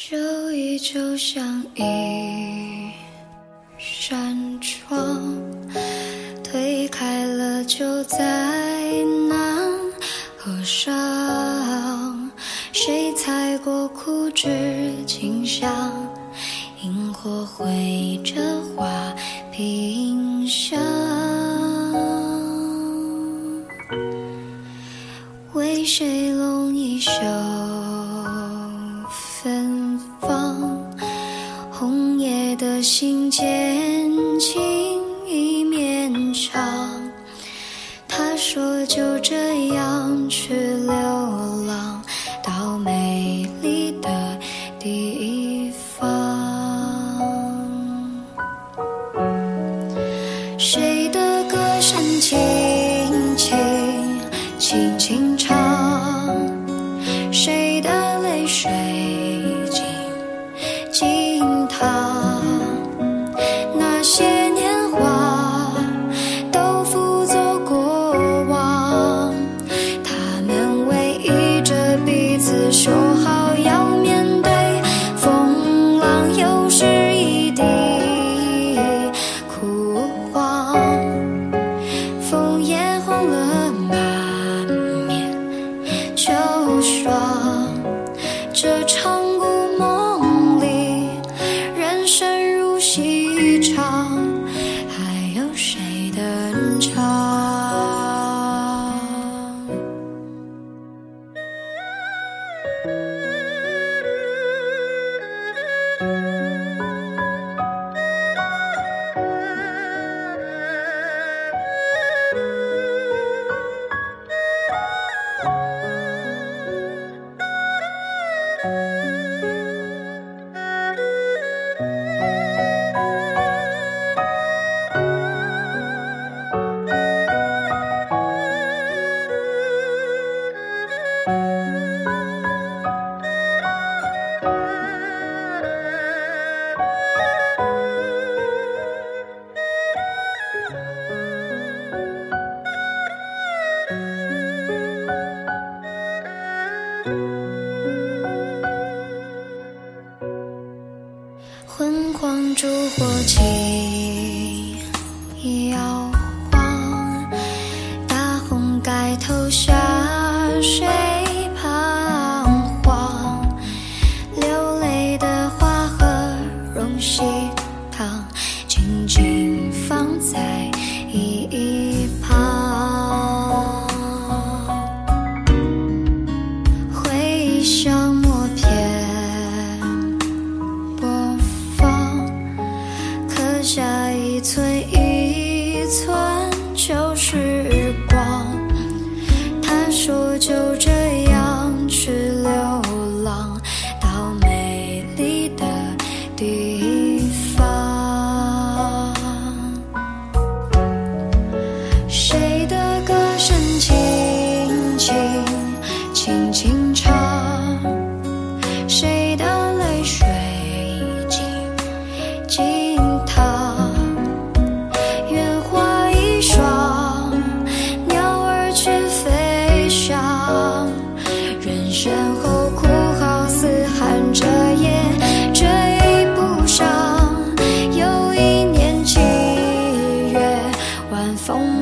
旧忆就像一扇窗，推开了就再难合上。谁踩过枯枝清香，萤火绘着画屏香。为谁拢一袖？芬芳的信笺，情意绵长。他说就这样去 昏黄烛火轻摇晃，大红盖头下谁彷徨？流泪的花和荣喜糖，静静放在。寸旧时光，他说就这样去流浪，到美丽的地方。谁的歌声轻轻轻轻？São